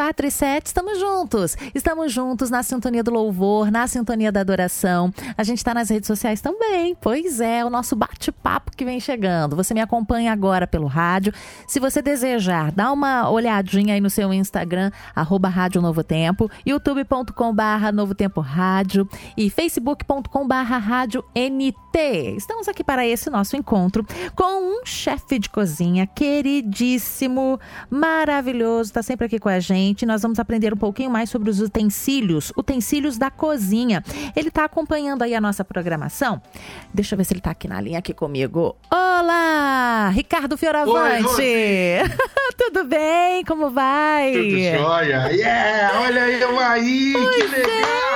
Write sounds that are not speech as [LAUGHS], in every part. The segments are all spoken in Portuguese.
4 e 7, estamos juntos. Estamos juntos na sintonia do louvor, na sintonia da adoração. A gente está nas redes sociais também. Pois é, o nosso bate-papo que vem chegando. Você me acompanha agora pelo rádio. Se você desejar, dá uma olhadinha aí no seu Instagram, arroba Rádio Novo Tempo, youtube.com barra Novo Tempo Rádio e facebook.com barra Rádio NT. Estamos aqui para esse nosso encontro com um chefe de cozinha queridíssimo, maravilhoso, está sempre aqui com a gente. Nós vamos aprender um pouquinho mais sobre os utensílios, utensílios da cozinha. Ele está acompanhando aí a nossa programação. Deixa eu ver se ele está aqui na linha aqui comigo. Olá, Ricardo Fioravante. Oi, [LAUGHS] Tudo bem? Como vai? Tudo jóia. Yeah, olha eu aí, pois que legal. É,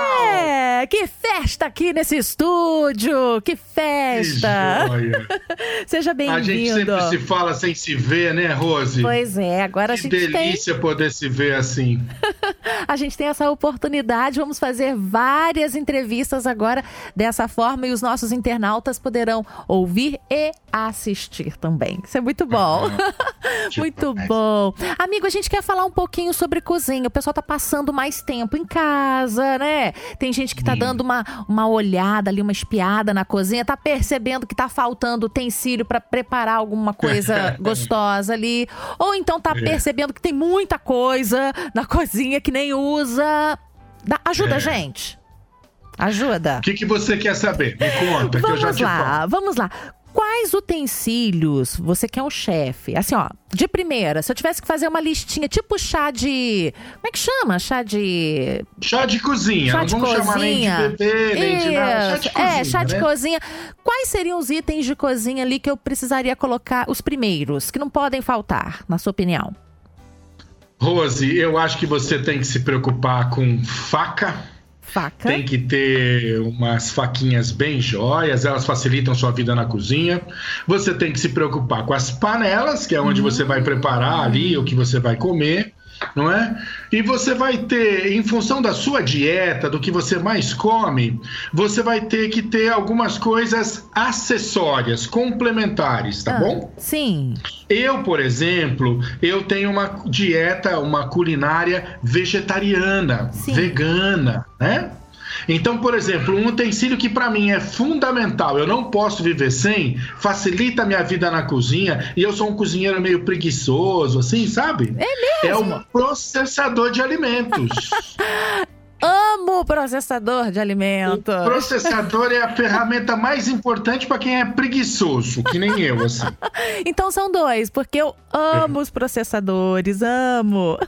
que festa aqui nesse estúdio, que festa. Que joia. [LAUGHS] Seja bem-vindo. A gente sempre se fala sem se ver, né, Rose? Pois é, agora que a gente delícia tem... poder se ver assim. [LAUGHS] a gente tem essa oportunidade, vamos fazer várias entrevistas agora dessa forma e os nossos internautas poderão ouvir e assistir também. Isso é muito bom. [LAUGHS] muito bom. Amigo, a gente quer falar um pouquinho sobre cozinha. O pessoal tá passando mais tempo em casa, né? Tem gente que tá dando uma, uma olhada ali, uma espiada na cozinha, tá percebendo que tá faltando utensílio para preparar alguma coisa [LAUGHS] gostosa ali. Ou então tá É. percebendo que tem muita coisa na cozinha que nem usa. Dá- ajuda a É. gente. Ajuda. O que, que você quer saber? Me conta, que eu já Vamos te falo. lá, vamos lá. Quais utensílios você que é um chefe? Assim, ó, de primeira, se eu tivesse que fazer uma listinha, tipo chá de. Como é que chama? Chá de. Chá de cozinha, Chá não de vamos chamar nem de cozinha. bebê, nem de nada. Chá de cozinha, é, chá de né? cozinha. Quais seriam os itens de cozinha ali que eu precisaria colocar, os primeiros, que não podem faltar, na sua opinião? Rose, eu acho que você tem que se preocupar com faca. Faca. Tem que ter umas faquinhas bem jóias, elas facilitam sua vida na cozinha. Você tem que se preocupar com as panelas, que é onde você vai preparar ali o que você vai comer, não é? E você vai ter, em função da sua dieta, do que você mais come, você vai ter que ter algumas coisas acessórias, complementares, tá Ah, bom? Sim. Eu, por exemplo, eu tenho uma dieta, uma culinária vegetariana, Sim. vegana, né? Então, por exemplo, um utensílio que para mim é fundamental, eu não posso viver sem, facilita a minha vida na cozinha, e eu sou um cozinheiro meio preguiçoso, assim, sabe? É É mesmo? um processador de alimentos. [LAUGHS] Amo processador de O alimentos. processador é a ferramenta mais importante para quem é preguiçoso, que nem eu, assim. [LAUGHS] Então são dois, porque eu amo os processadores, amo.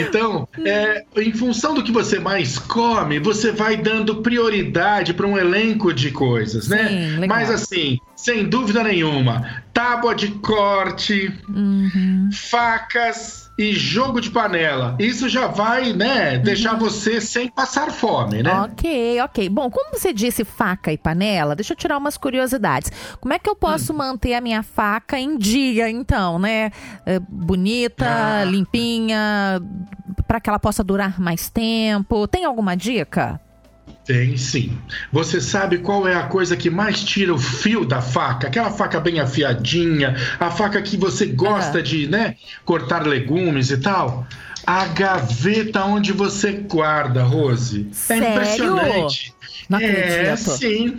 Então, é, em função do que você mais come, você vai dando prioridade para um elenco de coisas, né? Sim. Mas assim, sem dúvida nenhuma, tábua de corte, Uhum. facas e jogo de panela. Isso já vai, né, deixar Uhum. você sem passar fome, né? Ok, ok. Bom, como você disse faca e panela, deixa eu tirar umas curiosidades. Como é que eu posso Hum. manter a minha faca em dia, então, né? É, bonita, Ah. limpinha, para que ela possa durar mais tempo. Tem alguma dica? Tem sim. Você sabe qual é a coisa que mais tira o fio da faca? Aquela faca bem afiadinha, a faca que você gosta Ah. de, né, cortar legumes e tal. A gaveta onde você guarda, Rose. Sério? É impressionante. Não É, sim.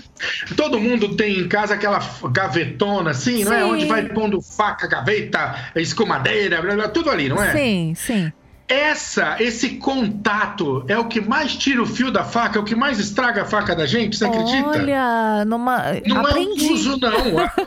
Todo mundo tem em casa aquela gavetona, assim, não é? Sim. Onde vai pondo faca, gaveta, escumadeira, blá, blá, tudo ali, não é? Sim, sim. Essa, esse contato é o que mais tira o fio da faca, é o que mais estraga a faca da gente, você acredita? Olha, numa... Não aprendi. é o uso, não.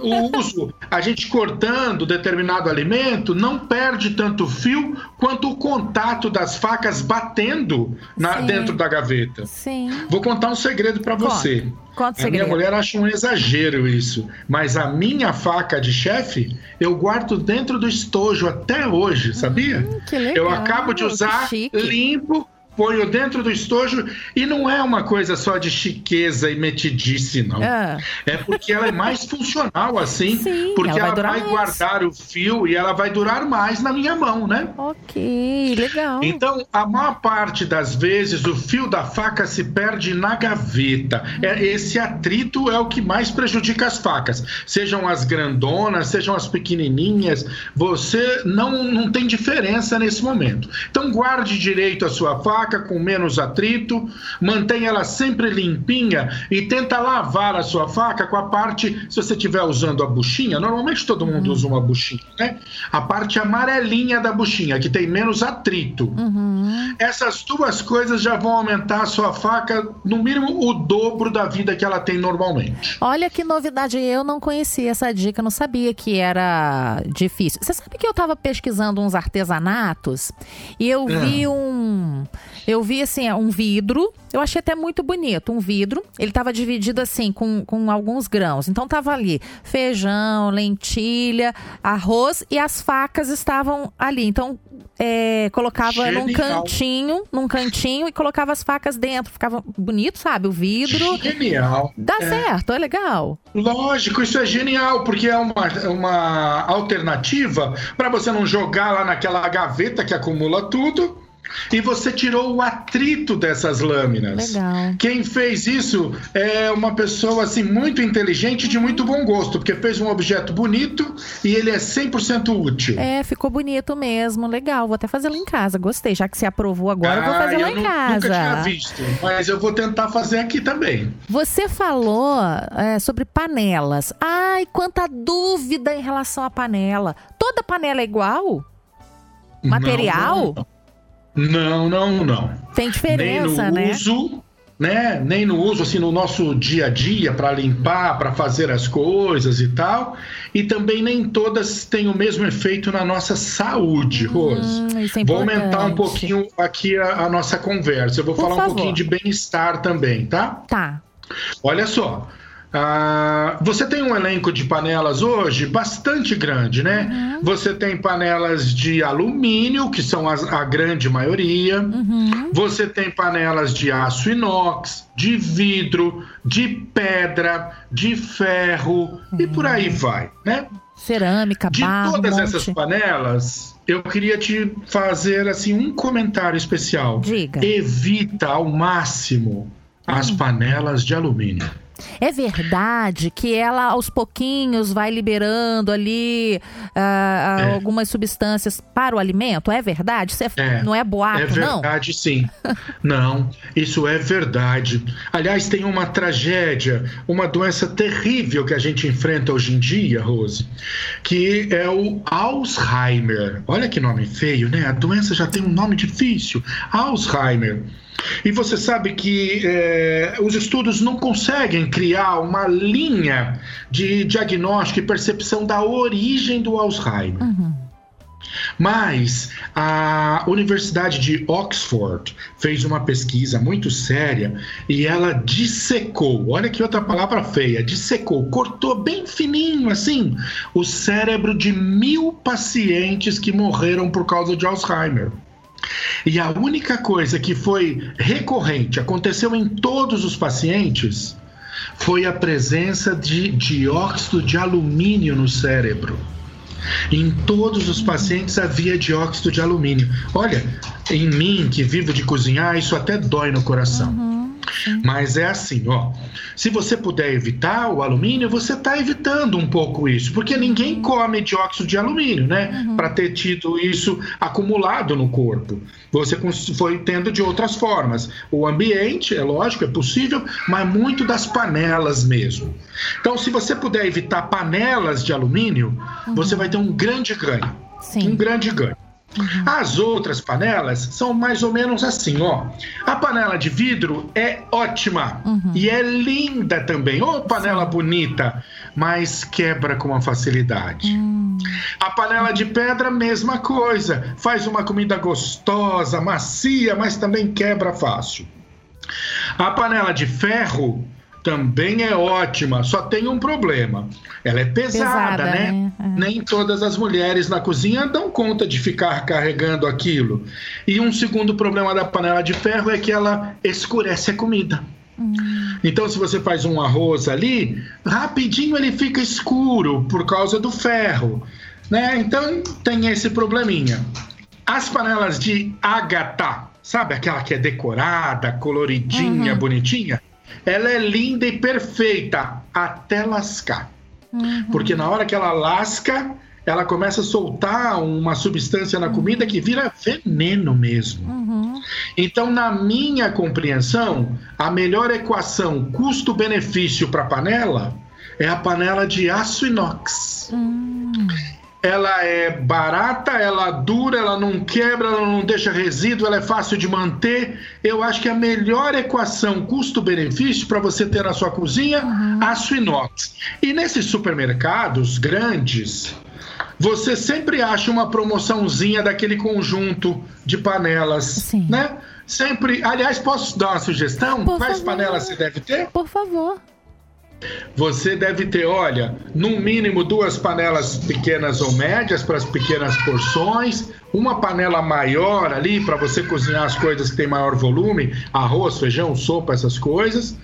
[LAUGHS] O uso, a gente cortando determinado alimento, não perde tanto fio quanto o contato das facas batendo na- Sim. dentro da gaveta. Sim. Vou contar um segredo para você. Conta o A minha segredo. mulher acha um exagero isso, mas a minha faca de chefe eu guardo dentro do estojo até hoje, sabia? Hum, que legal, eu acabo de usar, limpo, ponho dentro do estojo e não é uma coisa só de chiqueza e metidice, não. É, é porque ela é mais funcional assim, Sim, porque ela, ela vai, vai guardar o fio e ela vai durar mais na minha mão, né? Ok, legal. Então, a maior parte das vezes o fio da faca se perde na gaveta. É, esse atrito é o que mais prejudica as facas, sejam as grandonas, sejam as pequenininhas. Você não, não tem diferença nesse momento. Então, guarde direito a sua faca faca com menos atrito, mantenha ela sempre limpinha e tenta lavar a sua faca com a parte, se você estiver usando a buchinha, normalmente todo mundo uhum. usa uma buchinha, né? A parte amarelinha da buchinha, que tem menos atrito. Uhum. Essas duas coisas já vão aumentar a sua faca, no mínimo, o dobro da vida que ela tem normalmente. Olha que novidade, eu não conhecia essa dica, não sabia que era difícil. Você sabe que eu estava pesquisando uns artesanatos e eu vi é. um eu vi assim, um vidro. Eu achei até muito bonito. Um vidro. Ele estava dividido assim, com, com alguns grãos. Então tava ali feijão, lentilha, arroz e as facas estavam ali. Então é, colocava Genial. num cantinho, num cantinho e colocava as facas dentro. Ficava bonito, sabe? O vidro. Genial. Dá é. certo, é legal. Lógico, isso é genial, porque é uma, uma alternativa para você não jogar lá naquela gaveta que acumula tudo e você tirou o atrito dessas lâminas. Legal. Quem fez isso é uma pessoa assim muito inteligente de muito bom gosto, porque fez um objeto bonito e ele é 100% útil. É, ficou bonito mesmo, legal. Vou até fazê-lo em casa. Gostei, já que se aprovou agora, ah, vou fazer lá em casa. Nunca tinha visto, mas eu vou tentar fazer aqui também. Você falou é, sobre panelas. Ai, quanta dúvida em relação à panela. Toda panela é igual? Material? Não, não. Não, não, não. Tem diferença, Nem no né? Uso, né? Nem no uso assim no nosso dia a dia para limpar, para fazer as coisas e tal. E também nem todas têm o mesmo efeito na nossa saúde, hum, Rose. É vou aumentar um pouquinho aqui a, a nossa conversa. Eu vou Por falar favor. um pouquinho de bem-estar também, tá? Tá. Olha só. Ah, você tem um elenco de panelas hoje bastante grande, né? Uhum. Você tem panelas de alumínio, que são as, a grande maioria. Uhum. Você tem panelas de aço inox, de vidro, de pedra, de ferro uhum. e por aí vai, né? Cerâmica, de barro, De todas essas panelas, eu queria te fazer assim um comentário especial. Diga. Evita ao máximo as panelas de alumínio. É verdade que ela aos pouquinhos vai liberando ali uh, é. algumas substâncias para o alimento? É verdade? Isso é, é, não é boato, não? É verdade, não? sim. não, isso é verdade. Aliás, tem uma tragédia, uma doença terrível que a gente enfrenta hoje em dia, Rose, que é o Alzheimer. Olha que nome feio, né? A doença já tem um nome difícil. Alzheimer. E você sabe que é, os estudos não conseguem criar uma linha de diagnóstico e percepção da origem do Alzheimer. Uhum. Mas a Universidade de Oxford fez uma pesquisa muito séria e ela dissecou, olha que outra palavra feia, dissecou, cortou bem fininho assim o cérebro de mil pacientes que morreram por causa de Alzheimer. E a única coisa que foi recorrente, aconteceu em todos os pacientes, foi a presença de dióxido de alumínio no cérebro. Em todos os pacientes havia dióxido de alumínio. Olha, em mim, que vivo de cozinhar, isso até dói no coração. Uhum. Mas é assim, ó. Se você puder evitar o alumínio, você está evitando um pouco isso, porque ninguém come dióxido de alumínio, né? Uhum. Para ter tido isso acumulado no corpo. Você foi tendo de outras formas. O ambiente, é lógico, é possível, mas muito das panelas mesmo. Então, se você puder evitar panelas de alumínio, uhum. você vai ter um grande ganho. Sim. Um grande ganho. Uhum. As outras panelas são mais ou menos assim, ó. A panela de vidro é ótima uhum. e é linda também. Ô, panela Sim. bonita, mas quebra com uma facilidade. Uhum. A panela de pedra, mesma coisa. Faz uma comida gostosa, macia, mas também quebra fácil. A panela de ferro também é ótima, só tem um problema. Ela é pesada, pesada né? né? É. Nem todas as mulheres na cozinha dão conta de ficar carregando aquilo. E um segundo problema da panela de ferro é que ela escurece a comida. Hum. Então, se você faz um arroz ali, rapidinho ele fica escuro por causa do ferro. Né? Então, tem esse probleminha. As panelas de Agatha, sabe aquela que é decorada, coloridinha, uhum. bonitinha? Ela é linda e perfeita até lascar. Uhum. Porque na hora que ela lasca, ela começa a soltar uma substância na comida que vira veneno mesmo. Uhum. Então, na minha compreensão, a melhor equação custo-benefício para a panela é a panela de aço inox. Uhum ela é barata, ela dura, ela não quebra, ela não deixa resíduo, ela é fácil de manter. Eu acho que a melhor equação custo-benefício para você ter na sua cozinha, uhum. aço inox. E nesses supermercados grandes, você sempre acha uma promoçãozinha daquele conjunto de panelas, Sim. né? Sempre. Aliás, posso dar uma sugestão? Por Quais favor. panelas você deve ter? Por favor. Você deve ter, olha, no mínimo duas panelas pequenas ou médias para as pequenas porções, uma panela maior ali para você cozinhar as coisas que tem maior volume, arroz, feijão, sopa, essas coisas.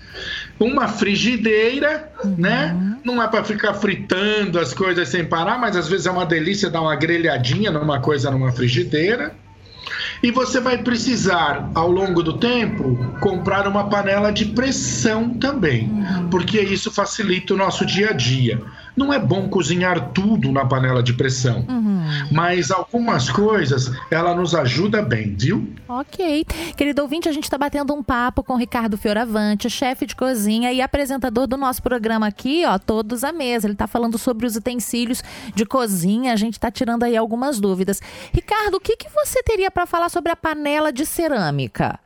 Uma frigideira, uhum. né? Não é para ficar fritando as coisas sem parar, mas às vezes é uma delícia dar uma grelhadinha numa coisa numa frigideira. E você vai precisar, ao longo do tempo, comprar uma panela de pressão também, uhum. porque isso facilita o nosso dia a dia. Não é bom cozinhar tudo na panela de pressão, uhum. mas algumas coisas ela nos ajuda bem, viu? Ok. Querido ouvinte, a gente está batendo um papo com Ricardo Fioravante, chefe de cozinha e apresentador do nosso programa aqui, ó, Todos à Mesa. Ele está falando sobre os utensílios de cozinha, a gente está tirando aí algumas dúvidas. Ricardo, o que, que você teria para falar sobre a panela de cerâmica?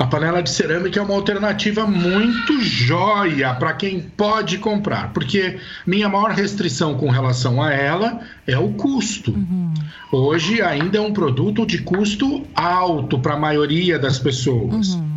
A panela de cerâmica é uma alternativa muito jóia para quem pode comprar, porque minha maior restrição com relação a ela é o custo. Uhum. Hoje ainda é um produto de custo alto para a maioria das pessoas. Uhum.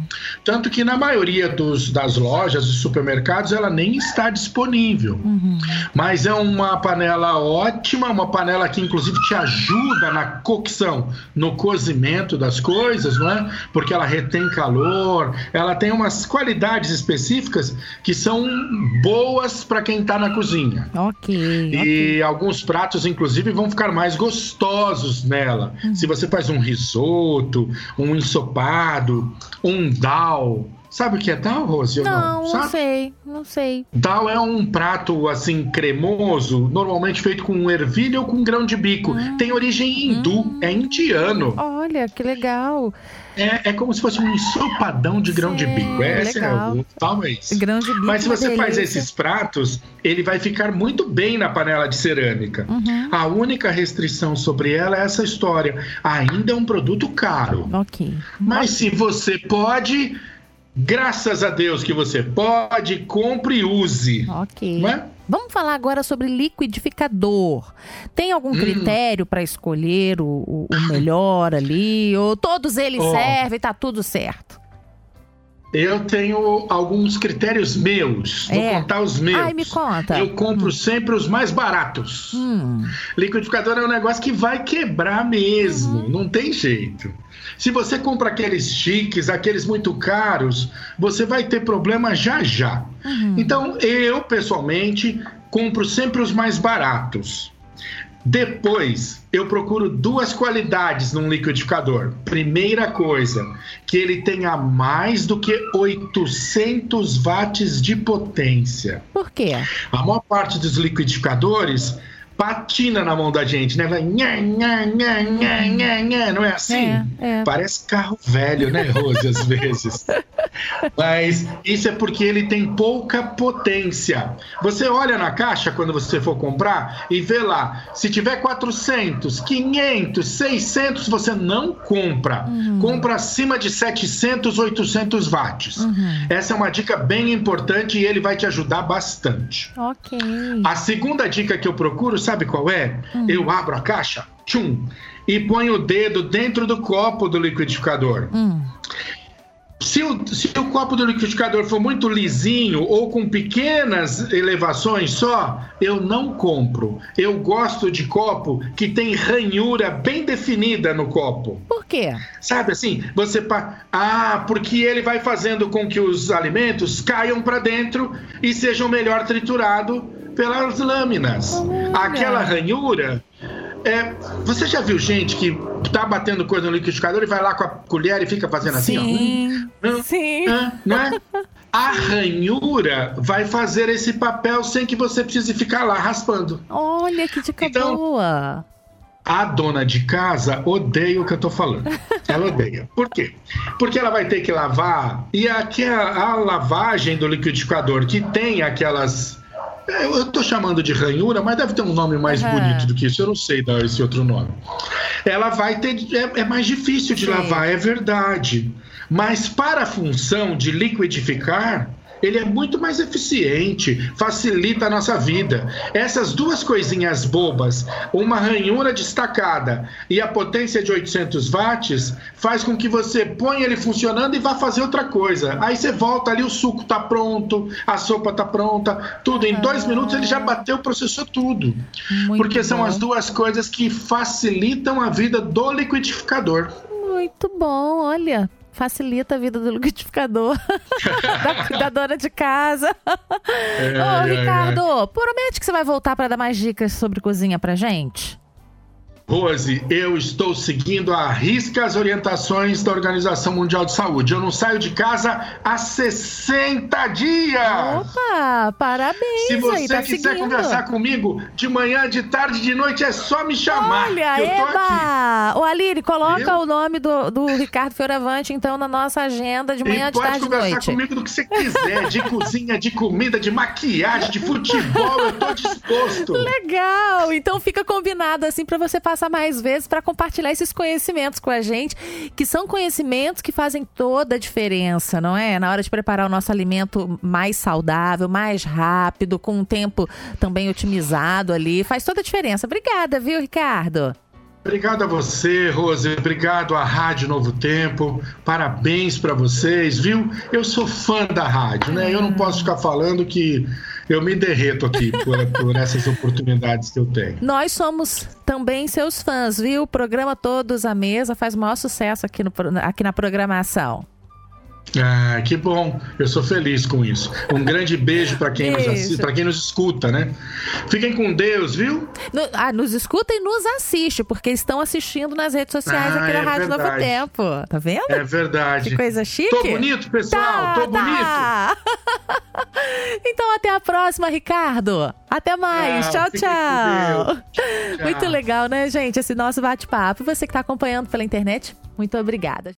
Tanto que na maioria dos, das lojas e supermercados ela nem está disponível. Uhum. Mas é uma panela ótima, uma panela que inclusive te ajuda na cocção, no cozimento das coisas, não é? Porque ela retém calor, ela tem umas qualidades específicas que são boas para quem está na cozinha. Ok. E okay. alguns pratos, inclusive, vão ficar mais gostosos nela. Uhum. Se você faz um risoto, um ensopado, um dal. Sabe o que é dal, Rose? Não, não, não sei, não sei. Dal é um prato assim cremoso, normalmente feito com ervilha ou com grão de bico. Hum. Tem origem hindu, hum. é indiano. Olha, que legal. É, é como se fosse um ensopadão de grão Sim, de bico. Esse legal. é o talvez. Grão de bico. Mas se você faz esses pratos, ele vai ficar muito bem na panela de cerâmica. Uhum. A única restrição sobre ela é essa história. Ainda é um produto caro. Ok. Mas se você pode, graças a Deus que você pode, compre e use. Ok. É? Vamos falar agora sobre liquidificador. Tem algum hum. critério para escolher o, o, melhor ali? Ou todos eles oh. servem, tá tudo certo? Eu tenho alguns critérios meus. É. Vou contar os meus. Ai, me conta. Eu compro hum. sempre os mais baratos. Hum. Liquidificador é um negócio que vai quebrar mesmo. Uhum. Não tem jeito. Se você compra aqueles chiques, aqueles muito caros, você vai ter problema já já. Uhum. Então, eu, pessoalmente, compro sempre os mais baratos. Depois, eu procuro duas qualidades num liquidificador. Primeira coisa, que ele tenha mais do que 800 watts de potência. Por quê? A maior parte dos liquidificadores patina na mão da gente, né? Vai nha, nha, nha, nha, nha, nha. não é assim? É, é. Parece carro velho, né, Rose, às vezes. [LAUGHS] Mas isso é porque ele tem pouca potência. Você olha na caixa quando você for comprar e vê lá, se tiver 400, 500, 600, você não compra. Uhum. Compra acima de 700, 800 watts. Uhum. Essa é uma dica bem importante e ele vai te ajudar bastante. Ok. A segunda dica que eu procuro sabe qual é? Hum. Eu abro a caixa, tchum, e ponho o dedo dentro do copo do liquidificador. Hum. Se o, se o copo do liquidificador for muito lisinho ou com pequenas elevações só, eu não compro. Eu gosto de copo que tem ranhura bem definida no copo. Por quê? Sabe assim, você pa... ah, porque ele vai fazendo com que os alimentos caiam para dentro e sejam melhor triturados pelas lâminas. Olha. Aquela ranhura é, você já viu gente que tá batendo coisa no liquidificador e vai lá com a colher e fica fazendo assim, sim, ó? Hum, sim. Hum, né? A ranhura vai fazer esse papel sem que você precise ficar lá raspando. Olha que dica então, boa. A dona de casa odeia o que eu tô falando. Ela odeia. Por quê? Porque ela vai ter que lavar e aqui a, a lavagem do liquidificador que tem aquelas é, eu estou chamando de ranhura, mas deve ter um nome mais uhum. bonito do que isso. Eu não sei dar esse outro nome. Ela vai ter. É, é mais difícil de Sim. lavar, é verdade. Mas para a função de liquidificar, ele é muito mais eficiente, facilita a nossa vida. Essas duas coisinhas bobas, uma ranhura destacada e a potência de 800 watts, faz com que você ponha ele funcionando e vá fazer outra coisa. Aí você volta ali, o suco está pronto, a sopa está pronta, tudo. Em dois minutos ele já bateu, processou tudo. Muito Porque são as duas coisas que facilitam a vida do liquidificador. Muito bom, olha facilita a vida do liquidificador, [LAUGHS] da, da, dona de casa. É, Ô, é, Ricardo, é. promete que você vai voltar para dar mais dicas sobre cozinha pra gente? Rose, eu estou seguindo a risca as orientações da Organização Mundial de Saúde. Eu não saio de casa há 60 dias. Opa, parabéns. Se você aí, tá quiser seguindo. conversar comigo de manhã, de tarde, de noite, é só me chamar. Olha, eu tô eba! Aqui. Ô, Aline, coloca eu? o nome do, do Ricardo Fioravante, então, na nossa agenda de manhã, e de tarde, de noite. Pode conversar comigo do que você quiser, de [LAUGHS] cozinha, de comida, de maquiagem, de futebol, eu tô disposto. Legal, então fica combinado assim para você passar mais vezes para compartilhar esses conhecimentos com a gente, que são conhecimentos que fazem toda a diferença, não é? Na hora de preparar o nosso alimento mais saudável, mais rápido, com um tempo também otimizado ali, faz toda a diferença. Obrigada, viu, Ricardo? Obrigado a você, Rose. Obrigado à Rádio Novo Tempo. Parabéns para vocês, viu? Eu sou fã da rádio, né? Eu não posso ficar falando que eu me derreto aqui por, por essas oportunidades que eu tenho. Nós somos também seus fãs, viu? O programa Todos à Mesa faz o maior sucesso aqui, no, aqui na programação. Ah, que bom. Eu sou feliz com isso. Um [LAUGHS] grande beijo para quem, nos para quem nos escuta, né? Fiquem com Deus, viu? No, ah, nos escuta e nos assiste, porque estão assistindo nas redes sociais ah, aqui na é Rádio verdade. Novo Tempo. Tá vendo? É verdade. Que coisa chique. Tô bonito, pessoal. Tá, Tô tá. bonito. [LAUGHS] então até a próxima, Ricardo. Até mais. tchau, [LAUGHS] tchau. tchau. Muito legal, né, gente? Esse nosso bate-papo. Você que está acompanhando pela internet, muito obrigada.